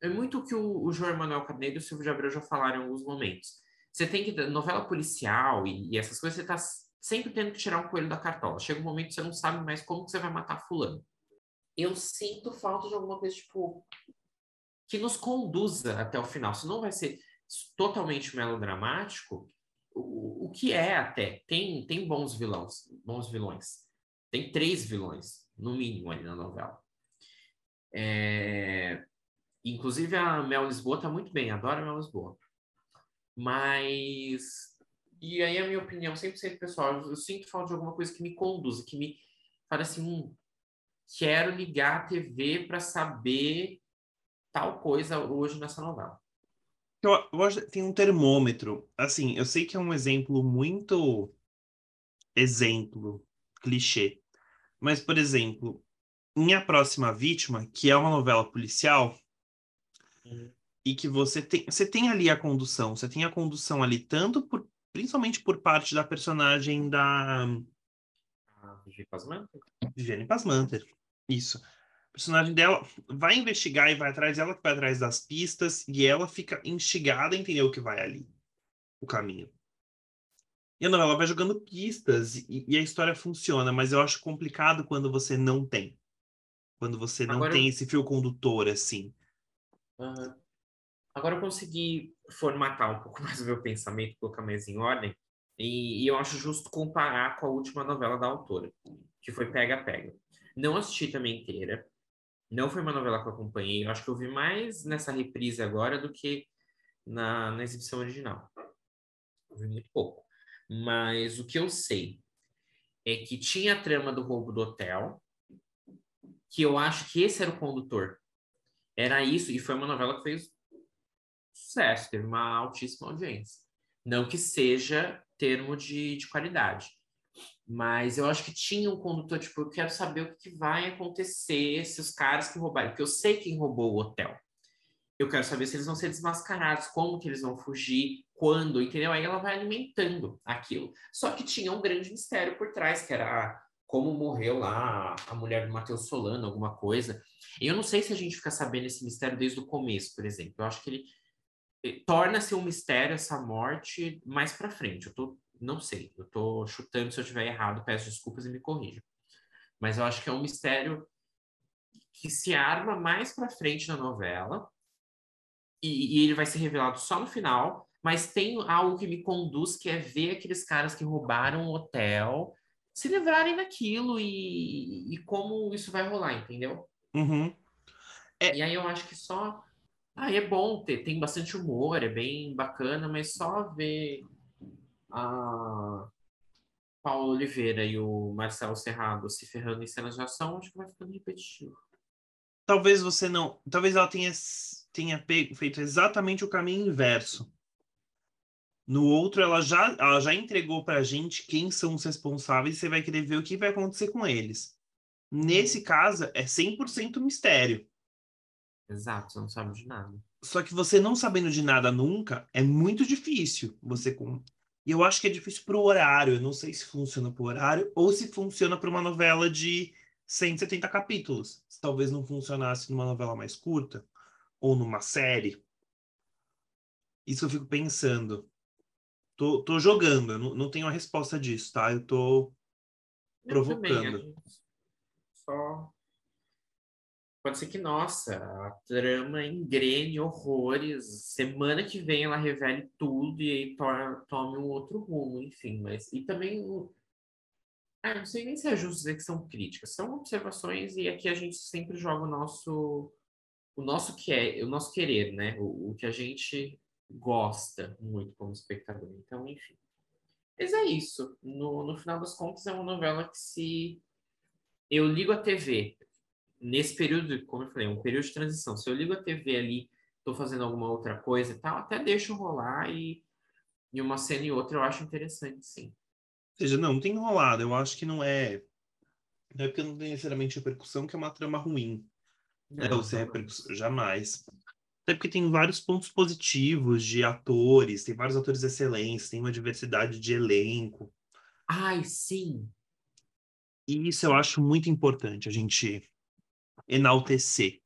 Speaker 2: é muito o que o, o João Emanuel Carneiro e o Silvio de Abreu já falaram em alguns momentos. Você tem que, novela policial e, e essas coisas, você está sempre tendo que tirar um coelho da cartola. Chega um momento que você não sabe mais como que você vai matar fulano. Eu sinto falta de alguma coisa, tipo, que nos conduza até o final. Se não vai ser totalmente melodramático, o, o que é até. Tem, tem bons vilões, bons vilões. Tem três vilões, no mínimo, ali na novela. É... Inclusive a Mel Lisboa tá muito bem, adoro a Mel Lisboa. Mas. E aí a minha opinião, 100% pessoal, eu, eu sinto falta de alguma coisa que me conduza, que me fale assim, hum, quero ligar a TV para saber tal coisa hoje nessa novela.
Speaker 1: Eu, eu acho tem um termômetro. Assim, eu sei que é um exemplo muito exemplo, clichê. Mas, por exemplo, Minha Próxima Vítima, que é uma novela policial, uhum. e que você tem, você tem ali a condução, você tem a condução ali tanto por, principalmente por parte da personagem da
Speaker 2: Viviane Pasmanter.
Speaker 1: Viviane Pasmanter. Isso personagem dela vai investigar e vai atrás, ela que vai atrás das pistas, e ela fica instigada a entender o que vai ali, o caminho. E a novela vai jogando pistas e, e a história funciona, mas eu acho complicado quando você não tem. Quando você não Agora tem esse fio condutor, assim.
Speaker 2: Agora eu consegui formatar um pouco mais o meu pensamento, colocar mais em ordem, e, e eu acho justo comparar com a última novela da autora, que foi Pega Pega. Não assisti também inteira, não foi uma novela que eu acompanhei. Eu acho que eu vi mais nessa reprise agora do que na, na exibição original. Eu vi muito pouco. Mas o que eu sei é que tinha a trama do roubo do hotel, que eu acho que esse era o condutor. Era isso, e foi uma novela que fez sucesso, teve uma altíssima audiência. Não que seja termo de, de qualidade, mas eu acho que tinha um condutor, tipo, eu quero saber o que vai acontecer se os caras que roubaram, porque eu sei quem roubou o hotel. Eu quero saber se eles vão ser desmascarados, como que eles vão fugir, quando, entendeu? Aí ela vai alimentando aquilo. Só que tinha um grande mistério por trás, que era como morreu lá a mulher do Matheus Solano, alguma coisa. E eu não sei se a gente fica sabendo esse mistério desde o começo, por exemplo. Eu acho que ele eh, torna-se um mistério essa morte mais para frente. Eu tô não sei, eu estou chutando se eu estiver errado, peço desculpas e me corrija. Mas eu acho que é um mistério que se arma mais para frente na novela e, e, ele vai ser revelado só no final. Mas tem algo que me conduz, que é ver aqueles caras que roubaram o hotel se livrarem daquilo e, e como isso vai rolar, entendeu?
Speaker 1: Uhum.
Speaker 2: É... E aí eu acho que só. Ah, é bom ter, tem bastante humor, é bem bacana, mas só ver a Paulo Oliveira e o Marcelo Serrado se ferrando em cenas de ação, acho que vai ficando repetitivo.
Speaker 1: Talvez você não. Talvez ela tenha, tenha feito exatamente o caminho inverso. No outro, ela já, ela já entregou pra gente quem são os responsáveis e você vai querer ver o que vai acontecer com eles. Nesse uhum. caso, é 100% mistério.
Speaker 2: Exato, você não sabe de nada.
Speaker 1: Só que você não sabendo de nada nunca, é muito difícil você e eu acho que é difícil para o horário. Eu não sei se funciona para o horário ou se funciona para uma novela de 170 capítulos. Se talvez não funcionasse numa novela mais curta ou numa série. Isso eu fico pensando. Tô, tô jogando, não, não tenho a resposta disso, tá? Eu tô provocando. Eu também,
Speaker 2: só Pode ser que, nossa, a trama engrene horrores. Semana que vem ela revele tudo e aí to tome um outro rumo, enfim. Mas, e também. Ah, não sei nem se é justo dizer que são críticas, são observações e aqui a gente sempre joga o nosso. O nosso, que é, o nosso querer, né? O, o que a gente gosta muito como espectador. Então, enfim. Mas é isso. No, no final das contas, é uma novela que se eu ligo a TV, nesse período, como eu falei, um período de transição, se eu ligo a TV ali, estou fazendo alguma outra coisa e tal, até deixo rolar e, e uma cena e outra eu acho interessante, sim.
Speaker 1: Ou seja, não, tem enrolado. Eu acho que não é. Não é porque não tem necessariamente repercussão que é uma trama ruim. Não, é, ou se é repercussão. Jamais. Até porque tem vários pontos positivos de atores, tem vários atores excelentes, tem uma diversidade de elenco.
Speaker 2: Ai, sim.
Speaker 1: E isso eu acho muito importante, a gente enaltecer.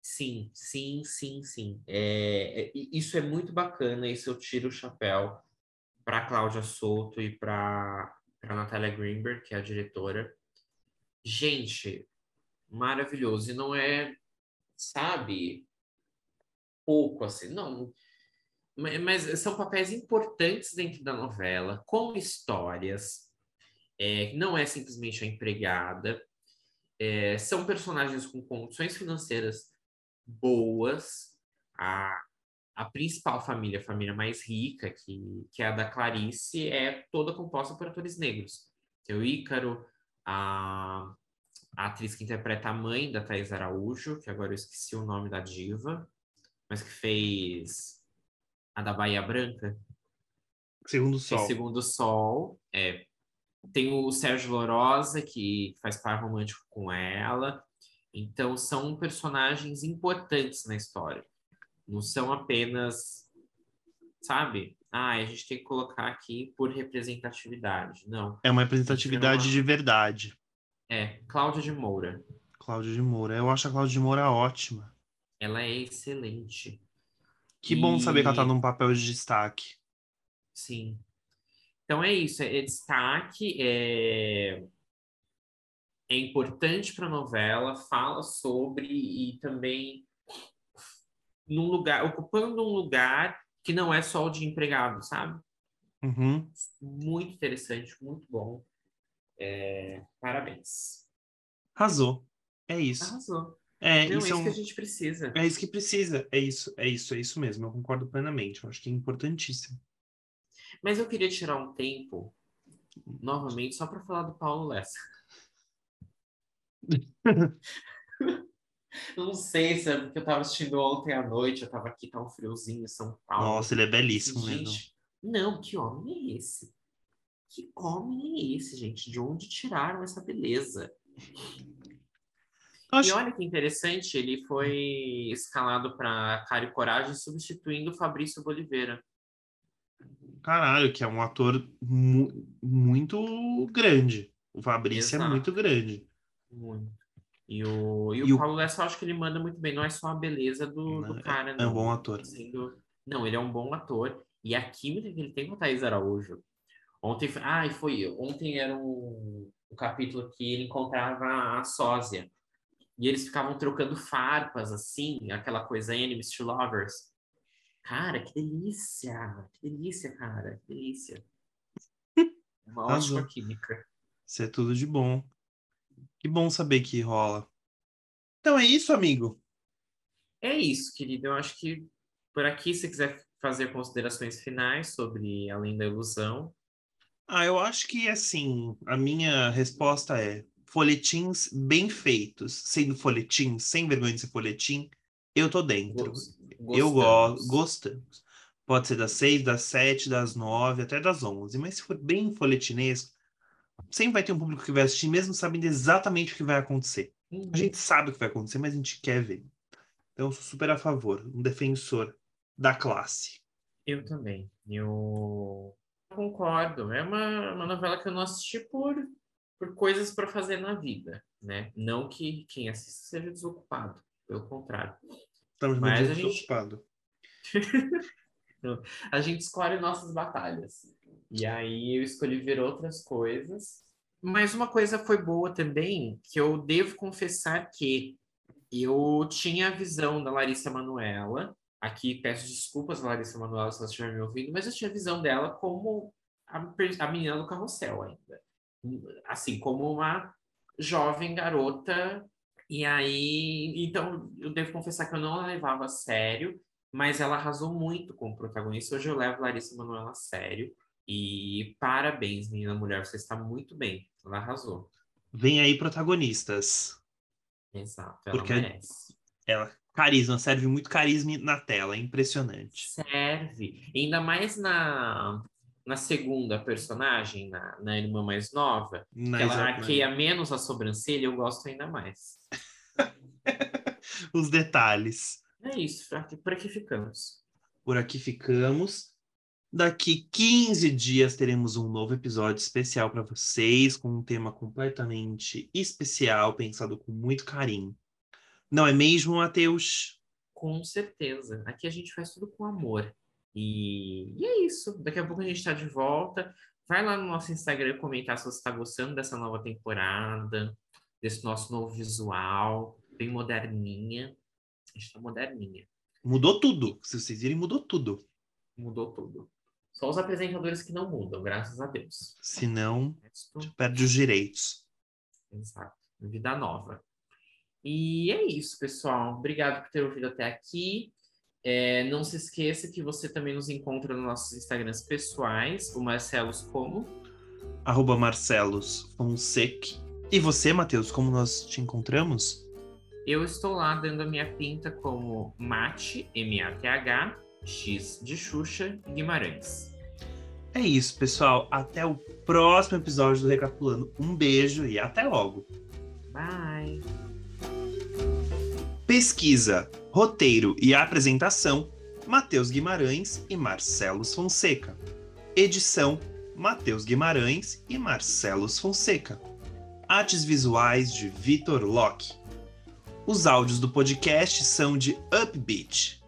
Speaker 2: Sim, sim, sim, sim. É, é, isso é muito bacana, isso eu tiro o chapéu para Cláudia Souto e para Natália Greenberg, que é a diretora. Gente, maravilhoso. E não é, sabe, pouco, assim, não. Mas são papéis importantes dentro da novela, com histórias. É, não é simplesmente a empregada. É, são personagens com condições financeiras boas. A, a principal família, a família mais rica, que, que é a da Clarice, é toda composta por atores negros. Tem o Ícaro, a, a atriz que interpreta a mãe da Thais Araújo, que agora eu esqueci o nome da diva, mas que fez a da Bahia Branca.
Speaker 1: Segundo Sol.
Speaker 2: Segundo Sol, é. Tem o Sérgio Lorosa, que faz par romântico com ela. Então, são personagens importantes na história. Não são apenas, sabe? Ah, a gente tem que colocar aqui por representatividade. Não.
Speaker 1: É uma representatividade uma... de verdade.
Speaker 2: É, Cláudia de Moura.
Speaker 1: Cláudia de Moura. Eu acho a Cláudia de Moura ótima.
Speaker 2: Ela é excelente.
Speaker 1: Que e... bom saber que ela tá num papel de destaque.
Speaker 2: Sim. Então é isso, é, é destaque, é, é importante para a novela, fala sobre e também num lugar, ocupando um lugar que não é só o de empregado, sabe?
Speaker 1: Uhum.
Speaker 2: Muito interessante, muito bom. É, parabéns.
Speaker 1: Arrasou. É isso.
Speaker 2: Arrasou.
Speaker 1: É,
Speaker 2: Não,
Speaker 1: isso
Speaker 2: é
Speaker 1: é,
Speaker 2: isso que a gente precisa.
Speaker 1: É isso que precisa. É isso, é isso, é isso mesmo. Eu concordo plenamente. Eu acho que é importantíssimo.
Speaker 2: Mas eu queria tirar um tempo, novamente, só para falar do Paulo Lessa. não sei se é porque eu estava assistindo ontem à noite, eu estava aqui, tá um friozinho em São Paulo.
Speaker 1: Nossa, ele é belíssimo
Speaker 2: gente,
Speaker 1: mesmo.
Speaker 2: Não, que homem é esse? Que homem é esse, gente? De onde tiraram essa beleza? Acho... E olha que interessante, ele foi escalado para Cara e Coragem, substituindo o Fabrício Boliveira.
Speaker 1: Caralho, que é um ator mu muito grande. O Fabrício é Exato. é muito grande.
Speaker 2: Muito. E o, e, e o, o Paulo Lessa, eu acho que ele manda muito bem. Não é só a beleza do, não, do é, cara.
Speaker 1: É um bom ator.
Speaker 2: Sendo... Não, ele é um bom ator. E a química que ele tem com o Thaís Araújo. Ontem, ah, foi, ontem era um, um capítulo que ele encontrava a sósia. E eles ficavam trocando farpas, assim, aquela coisa enemies to lovers. Cara, que delícia! Que delícia, cara. Que delícia. Uma ótima química.
Speaker 1: Isso é tudo de bom. Que bom saber que rola. Então é isso, amigo?
Speaker 2: É isso, querido. Eu acho que por aqui, se quiser fazer considerações finais sobre Além da Ilusão.
Speaker 1: Ah, eu acho que, assim, a minha resposta é folhetins bem feitos, sendo folhetim, sem vergonha de ser folhetim, eu tô dentro. Gostamos. Eu gosto, gostamos. Pode ser das seis, das sete, das nove, até das onze. Mas se for bem folhetinesco, sempre vai ter um público que vai assistir, mesmo sabendo exatamente o que vai acontecer. Uhum. A gente sabe o que vai acontecer, mas a gente quer ver. Então, eu sou super a favor, um defensor da classe.
Speaker 2: Eu também. Eu concordo. É uma, uma novela que eu não assisti por por coisas para fazer na vida, né? Não que quem assiste seja desocupado, pelo contrário.
Speaker 1: Estamos Mas a gente...
Speaker 2: a gente escolhe nossas batalhas. E aí eu escolhi ver outras coisas. Mas uma coisa foi boa também, que eu devo confessar que eu tinha a visão da Larissa Manuela. Aqui peço desculpas, Larissa Manuela, se ela estiver me ouvindo, mas eu tinha a visão dela como a, a menina do carrossel ainda assim, como uma jovem garota. E aí, então, eu devo confessar que eu não a levava a sério, mas ela arrasou muito como protagonista. Hoje eu levo Larissa Manoela a sério. E parabéns, menina mulher, você está muito bem. Ela arrasou.
Speaker 1: Vem aí protagonistas.
Speaker 2: Exato, ela
Speaker 1: Porque-
Speaker 2: merece.
Speaker 1: Ela, carisma, serve muito carisma na tela, é impressionante.
Speaker 2: Serve. Ainda mais na, na segunda personagem, na, na irmã mais nova,
Speaker 1: Na
Speaker 2: que ela arqueia menos a sobrancelha, eu gosto ainda mais.
Speaker 1: Os detalhes.
Speaker 2: É isso, por aqui, por aqui ficamos.
Speaker 1: Por aqui ficamos. Daqui 15 dias teremos um novo episódio especial para vocês, com um tema completamente especial, pensado com muito carinho. Não é mesmo, Matheus?
Speaker 2: Com certeza. Aqui a gente faz tudo com amor. E, e é isso. Daqui a pouco a gente está de volta. Vai lá no nosso Instagram comentar se você está gostando dessa nova temporada, desse nosso novo visual, bem moderninha. A gente tá moderninha.
Speaker 1: Mudou tudo. Se vocês virem, mudou tudo.
Speaker 2: Mudou tudo. Só os apresentadores que não mudam, graças a Deus.
Speaker 1: Senão,
Speaker 2: O resto,
Speaker 1: perde os direitos.
Speaker 2: exato. Vida nova. E é isso, pessoal. Obrigado por ter ouvido até aqui. É, não se esqueça que você também nos encontra nos nossos Instagrams pessoais, o Marcelos como.
Speaker 1: Arroba Marcelos Fonseca. E você, Matheus, como nós te encontramos?
Speaker 2: Eu estou lá dando a minha pinta como Mate, M-A-T-H, X de Xuxa Guimarães.
Speaker 1: É isso, pessoal. Até o próximo episódio do Recapitulando. Um beijo e até logo.
Speaker 2: Bye!
Speaker 1: Pesquisa, roteiro e apresentação: Matheus Guimarães e Marcelos Fonseca. Edição: Matheus Guimarães e Marcelos Fonseca. Artes visuais de Vitor Locke. Os áudios do podcast são de Upbeat.